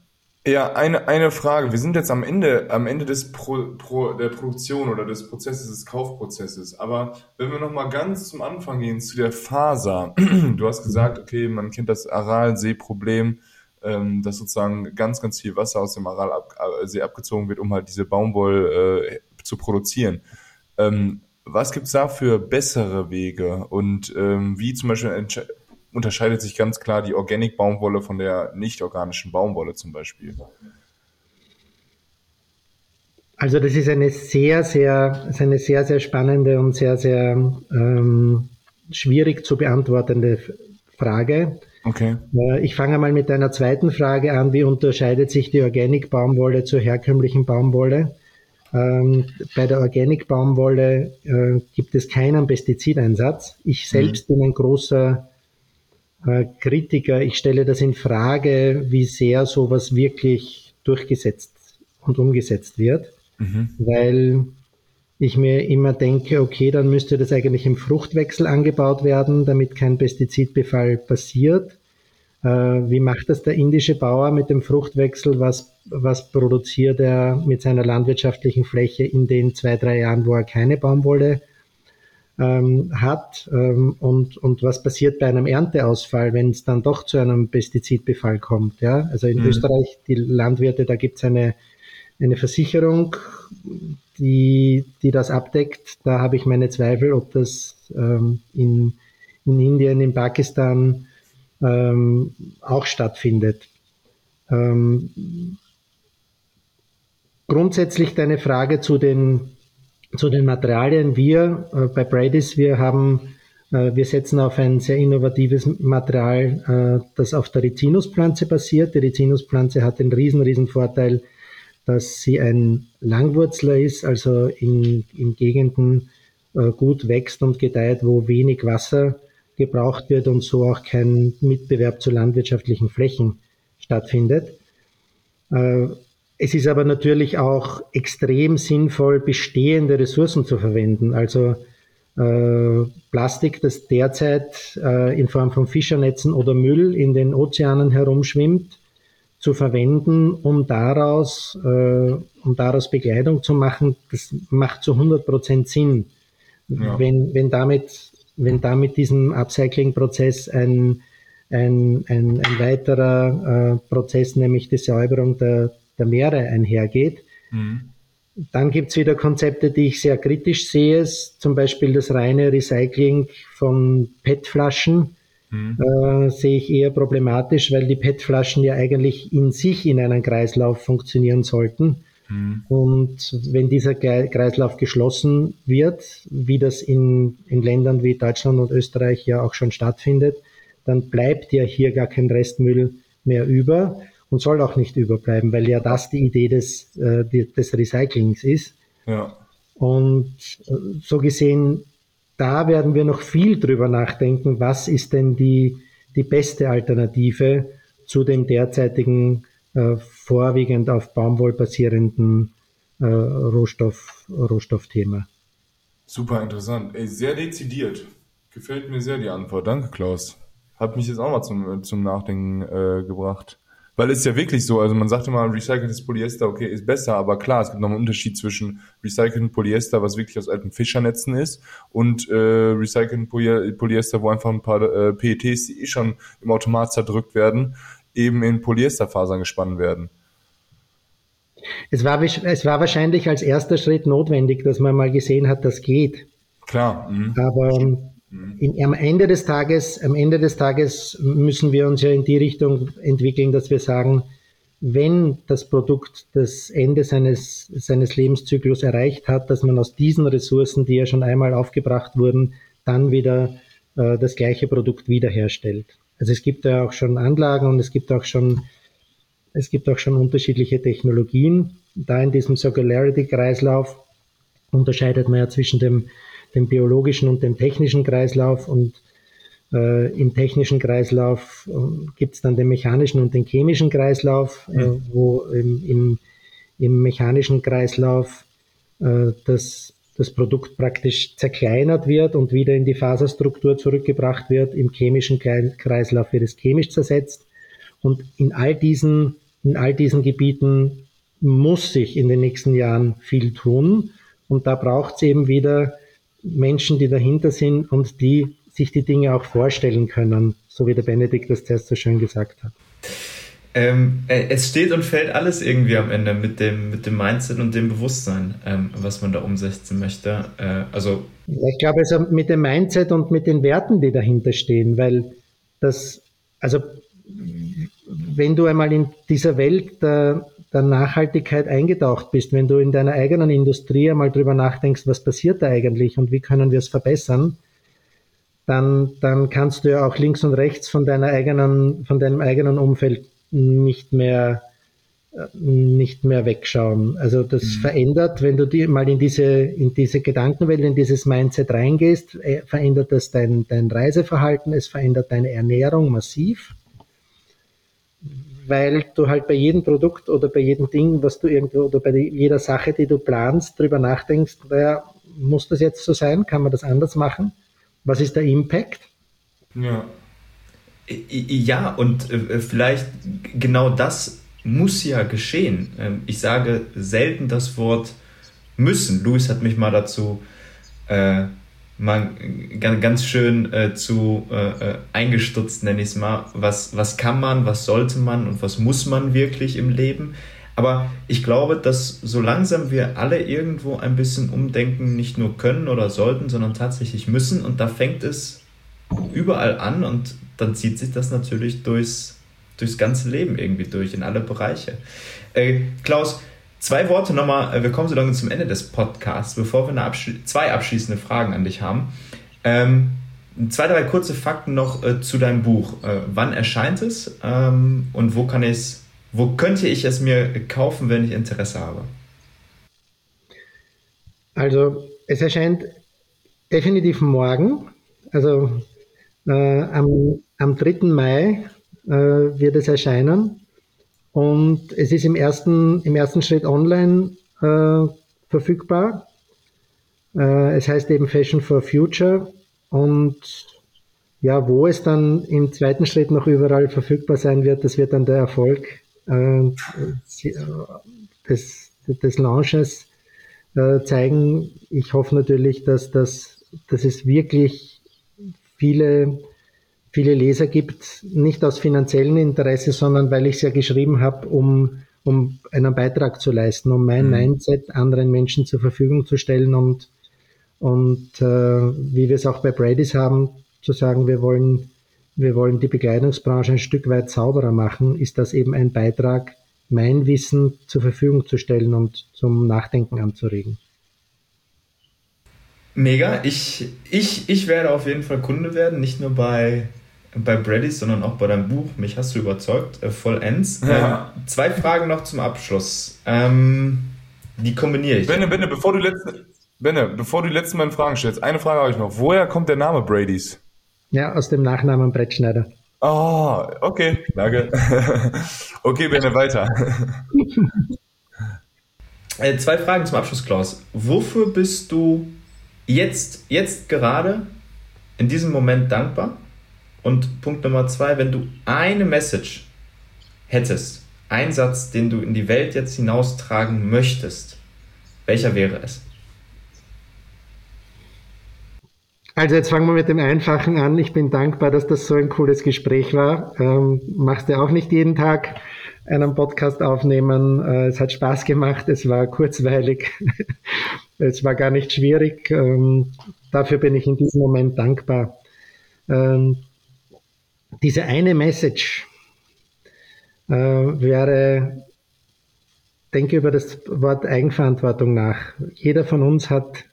ja, eine, eine Frage. Wir sind jetzt am Ende, am Ende des Pro, Pro, der Produktion oder des Prozesses, des Kaufprozesses. Aber wenn wir nochmal ganz zum Anfang gehen, zu der Faser. Du hast gesagt, okay, man kennt das Aralsee-Problem ähm, dass sozusagen ganz, ganz viel Wasser aus dem Aralsee äh, abgezogen wird, um halt diese Baumwoll äh, zu produzieren. Ähm, was gibt's da für bessere Wege und ähm, wie zum Beispiel unterscheidet sich ganz klar die Organic Baumwolle von der nicht organischen Baumwolle zum Beispiel? Also das ist eine sehr, sehr, ist eine sehr, sehr spannende und sehr, sehr ähm, schwierig zu beantwortende Frage. Okay. Äh, ich fange mal mit einer zweiten Frage an. Wie unterscheidet sich die Organic-Baumwolle zur herkömmlichen Baumwolle? Ähm, bei der Organic-Baumwolle äh, gibt es keinen Pestizideinsatz. Ich mhm. selbst mhm. bin ein großer äh, Kritiker. Ich stelle das in Frage, wie sehr sowas wirklich durchgesetzt und umgesetzt wird. mhm. weil ich mir immer denke, okay, dann müsste das eigentlich im Fruchtwechsel angebaut werden, damit kein Pestizidbefall passiert. Äh, wie macht das der indische Bauer mit dem Fruchtwechsel? Was, was produziert er mit seiner landwirtschaftlichen Fläche in den zwei, drei Jahren, wo er keine Baumwolle ähm, hat? Ähm, und, und was passiert bei einem Ernteausfall, wenn es dann doch zu einem Pestizidbefall kommt? Ja? Also in mhm. Österreich, die Landwirte, da gibt es eine, eine Versicherung, die, die das abdeckt. Da habe ich meine Zweifel, ob das ähm, in, in Indien, in Pakistan ähm, auch stattfindet. Ähm, grundsätzlich deine Frage zu den, zu den Materialien. Wir äh, bei Bradys, wir haben, äh, wir setzen auf ein sehr innovatives Material, äh, das auf der Rizinuspflanze basiert. Die Rizinuspflanze hat den riesen, riesen Vorteil, dass sie ein Langwurzler ist, also in, in Gegenden äh, gut wächst und gedeiht, wo wenig Wasser gebraucht wird und so auch kein Mitbewerb zu landwirtschaftlichen Flächen stattfindet. Äh, es ist aber natürlich auch extrem sinnvoll, bestehende Ressourcen zu verwenden. Also äh, Plastik, das derzeit in Form von Fischernetzen oder Müll in den Ozeanen herumschwimmt, zu verwenden, um daraus, äh, um daraus Bekleidung zu machen, das macht zu 100 Prozent Sinn. Ja. Wenn, wenn damit, wenn damit diesem Upcycling-Prozess ein, ein, ein, ein weiterer äh, Prozess, nämlich die Säuberung der, der Meere einhergeht, mhm. Dann gibt's wieder Konzepte, die ich sehr kritisch sehe, zum Beispiel das reine Recycling von PET-Flaschen mhm. äh, sehe ich eher problematisch, weil die PET-Flaschen ja eigentlich in sich in einem Kreislauf funktionieren sollten. Mhm. Und wenn dieser Kreislauf geschlossen wird, wie das in, in Ländern wie Deutschland und Österreich ja auch schon stattfindet, dann bleibt ja hier gar kein Restmüll mehr über und soll auch nicht überbleiben, weil ja das die Idee des, äh, des Recyclings ist. Ja. Und äh, so gesehen da werden wir noch viel drüber nachdenken, was ist denn die, die beste Alternative zu dem derzeitigen äh, vorwiegend auf Baumwoll basierenden äh, Rohstoff, Rohstoffthema. Super interessant. Ey, sehr dezidiert. Gefällt mir sehr die Antwort. Danke, Klaus. Hat mich jetzt auch mal zum, zum Nachdenken äh, gebracht. Weil es ist ja wirklich so, also man sagt immer, recyceltes Polyester, okay, ist besser, aber klar, es gibt noch einen Unterschied zwischen recyceltem Polyester, was wirklich aus alten Fischernetzen ist, und äh, recyceltem Poly Polyester, wo einfach ein paar äh, PETs, die eh schon im Automat zerdrückt werden, eben in Polyesterfasern gespannt werden. Es war, es war wahrscheinlich als erster Schritt notwendig, dass man mal gesehen hat, das geht. Klar. Mhm. Aber in, am Ende des Tages, am Ende des Tages müssen wir uns ja in die Richtung entwickeln, dass wir sagen, wenn das Produkt das Ende seines, seines Lebenszyklus erreicht hat, dass man aus diesen Ressourcen, die ja schon einmal aufgebracht wurden, dann wieder äh, das gleiche Produkt wiederherstellt. Also es gibt ja auch schon Anlagen und es gibt auch schon, es gibt auch schon unterschiedliche Technologien. Da in diesem Circularity-Kreislauf unterscheidet man ja zwischen dem dem biologischen und dem technischen Kreislauf und äh, im technischen Kreislauf äh, gibt es dann den mechanischen und den chemischen Kreislauf, äh, mhm. wo im, im, im, mechanischen Kreislauf äh, das, das Produkt praktisch zerkleinert wird und wieder in die Faserstruktur zurückgebracht wird. Im chemischen Kreislauf wird es chemisch zersetzt. Und in all diesen, in all diesen Gebieten muss sich in den nächsten Jahren viel tun. Und da braucht es eben wieder Menschen, die dahinter sind und die sich die Dinge auch vorstellen können, so wie der Benedikt das zuerst so schön gesagt hat. Ähm, äh, es steht und fällt alles irgendwie am Ende mit dem, mit dem Mindset und dem Bewusstsein, ähm, was man da umsetzen möchte. Äh, also ich glaube, also mit dem Mindset und mit den Werten, die dahinter stehen, weil das, also wenn du einmal in dieser Welt der, der Nachhaltigkeit eingetaucht bist, wenn du in deiner eigenen Industrie einmal drüber nachdenkst, was passiert da eigentlich und wie können wir es verbessern, dann, dann kannst du ja auch links und rechts von deiner eigenen, von deinem eigenen Umfeld nicht mehr, nicht mehr wegschauen. Also das mhm. verändert, wenn du die mal in diese, in diese Gedankenwelt, in dieses Mindset reingehst, äh, verändert das dein, dein Reiseverhalten, es verändert deine Ernährung massiv weil du halt bei jedem Produkt oder bei jedem Ding, was du irgendwo oder bei jeder Sache, die du planst, drüber nachdenkst, naja, muss das jetzt so sein? Kann man das anders machen? Was ist der Impact? Ja. Ja, und äh, vielleicht genau das muss ja geschehen. Ähm, ich sage selten das Wort müssen. Luis hat mich mal dazu äh, mal ganz schön äh, zu äh, äh, eingestutzt, nenne ich es mal. Was, was kann man, was sollte man und was muss man wirklich im Leben? Aber ich glaube, dass so langsam wir alle irgendwo ein bisschen umdenken, nicht nur können oder sollten, sondern tatsächlich müssen. Und da fängt es überall an und dann zieht sich das natürlich durchs, durchs ganze Leben irgendwie durch, in alle Bereiche. Äh, Klaus, Zwei Worte nochmal, äh, wir kommen so lange zum Ende des Podcasts, bevor wir abschli zwei abschließende Fragen an dich haben. Ähm, zwei, drei kurze Fakten noch äh, zu deinem Buch. Äh, wann erscheint es ähm, und wo kann ich wo könnte ich es mir kaufen, wenn ich Interesse habe? Also es erscheint definitiv morgen, also äh, am, am 3. Mai äh, wird es erscheinen. Und es ist im ersten, im ersten Schritt online äh, verfügbar. Äh, es heißt eben Fashion for Future. Und ja, wo es dann im zweiten Schritt noch überall verfügbar sein wird, das wird dann der Erfolg äh, des, des Launches äh, zeigen. Ich hoffe natürlich, dass, das, dass es wirklich viele viele Leser gibt, nicht aus finanziellem Interesse, sondern weil ich es ja geschrieben habe, um, um einen Beitrag zu leisten, um mein mhm. Mindset anderen Menschen zur Verfügung zu stellen und, und äh, wie wir es auch bei Brady's haben, zu sagen, wir wollen, wir wollen die Bekleidungsbranche ein Stück weit sauberer machen, ist das eben ein Beitrag, mein Wissen zur Verfügung zu stellen und zum Nachdenken anzuregen. Mega. Ich, ich, ich werde auf jeden Fall Kunde werden, nicht nur bei bei Brady's, sondern auch bei deinem Buch. Mich hast du überzeugt, äh, vollends. Ja. Ähm, zwei Fragen noch zum Abschluss. Ähm, die kombiniere ich. Benne, Benne, bevor du letzte, Benne, bevor du die letzten beiden Fragen stellst, eine Frage habe ich noch. Woher kommt der Name Brady's? Ja, aus dem Nachnamen Brettschneider. Ah, oh, okay, danke. okay, Benne, weiter. äh, zwei Fragen zum Abschluss, Klaus. Wofür bist du jetzt, jetzt gerade in diesem Moment dankbar? Und Punkt Nummer zwei, wenn du eine Message hättest, einen Satz, den du in die Welt jetzt hinaustragen möchtest, welcher wäre es? Also jetzt fangen wir mit dem Einfachen an. Ich bin dankbar, dass das so ein cooles Gespräch war. Ähm, machst du auch nicht jeden Tag einen Podcast aufnehmen. Äh, es hat Spaß gemacht. Es war kurzweilig. es war gar nicht schwierig. Ähm, dafür bin ich in diesem Moment dankbar. Ähm, diese eine Message äh, wäre, denke über das Wort Eigenverantwortung nach. Jeder von uns hat,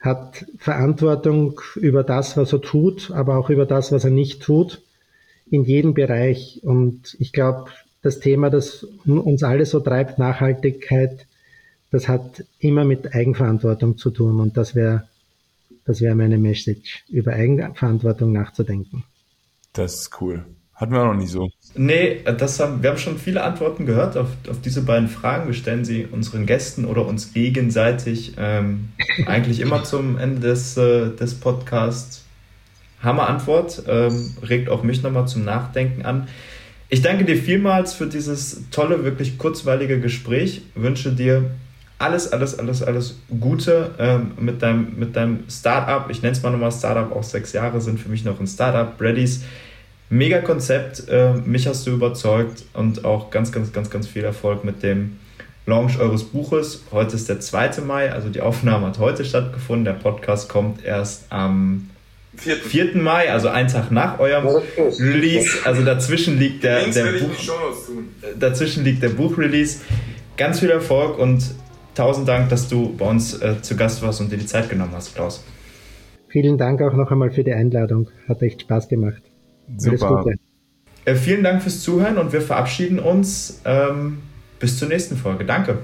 hat Verantwortung über das, was er tut, aber auch über das, was er nicht tut, in jedem Bereich. Und ich glaube, das Thema, das uns alle so treibt, Nachhaltigkeit, das hat immer mit Eigenverantwortung zu tun. Und das wäre das wäre meine Message, über Eigenverantwortung nachzudenken. Das ist cool. Hatten wir auch noch nie so. Nee, das haben, wir haben schon viele Antworten gehört auf, auf diese beiden Fragen. Wir stellen sie unseren Gästen oder uns gegenseitig ähm, eigentlich immer zum Ende des, äh, des Podcasts. Hammer Antwort, ähm, regt auch mich nochmal zum Nachdenken an. Ich danke dir vielmals für dieses tolle, wirklich kurzweilige Gespräch. Wünsche dir alles, alles, alles, alles Gute ähm, mit deinem, mit deinem Startup. Ich nenne es mal nochmal Startup, auch sechs Jahre sind für mich noch ein Startup. Brady's Mega Konzept, äh, mich hast du überzeugt und auch ganz, ganz, ganz, ganz viel Erfolg mit dem Launch eures Buches. Heute ist der 2. Mai, also die Aufnahme hat heute stattgefunden. Der Podcast kommt erst am 4. 4. Mai, also einen Tag nach eurem Release. Also dazwischen liegt der, der Buch, dazwischen liegt der Buchrelease. Ganz viel Erfolg und tausend Dank, dass du bei uns äh, zu Gast warst und dir die Zeit genommen hast, Klaus. Vielen Dank auch noch einmal für die Einladung. Hat echt Spaß gemacht. Super. Äh, vielen Dank fürs Zuhören und wir verabschieden uns. Ähm, bis zur nächsten Folge. Danke.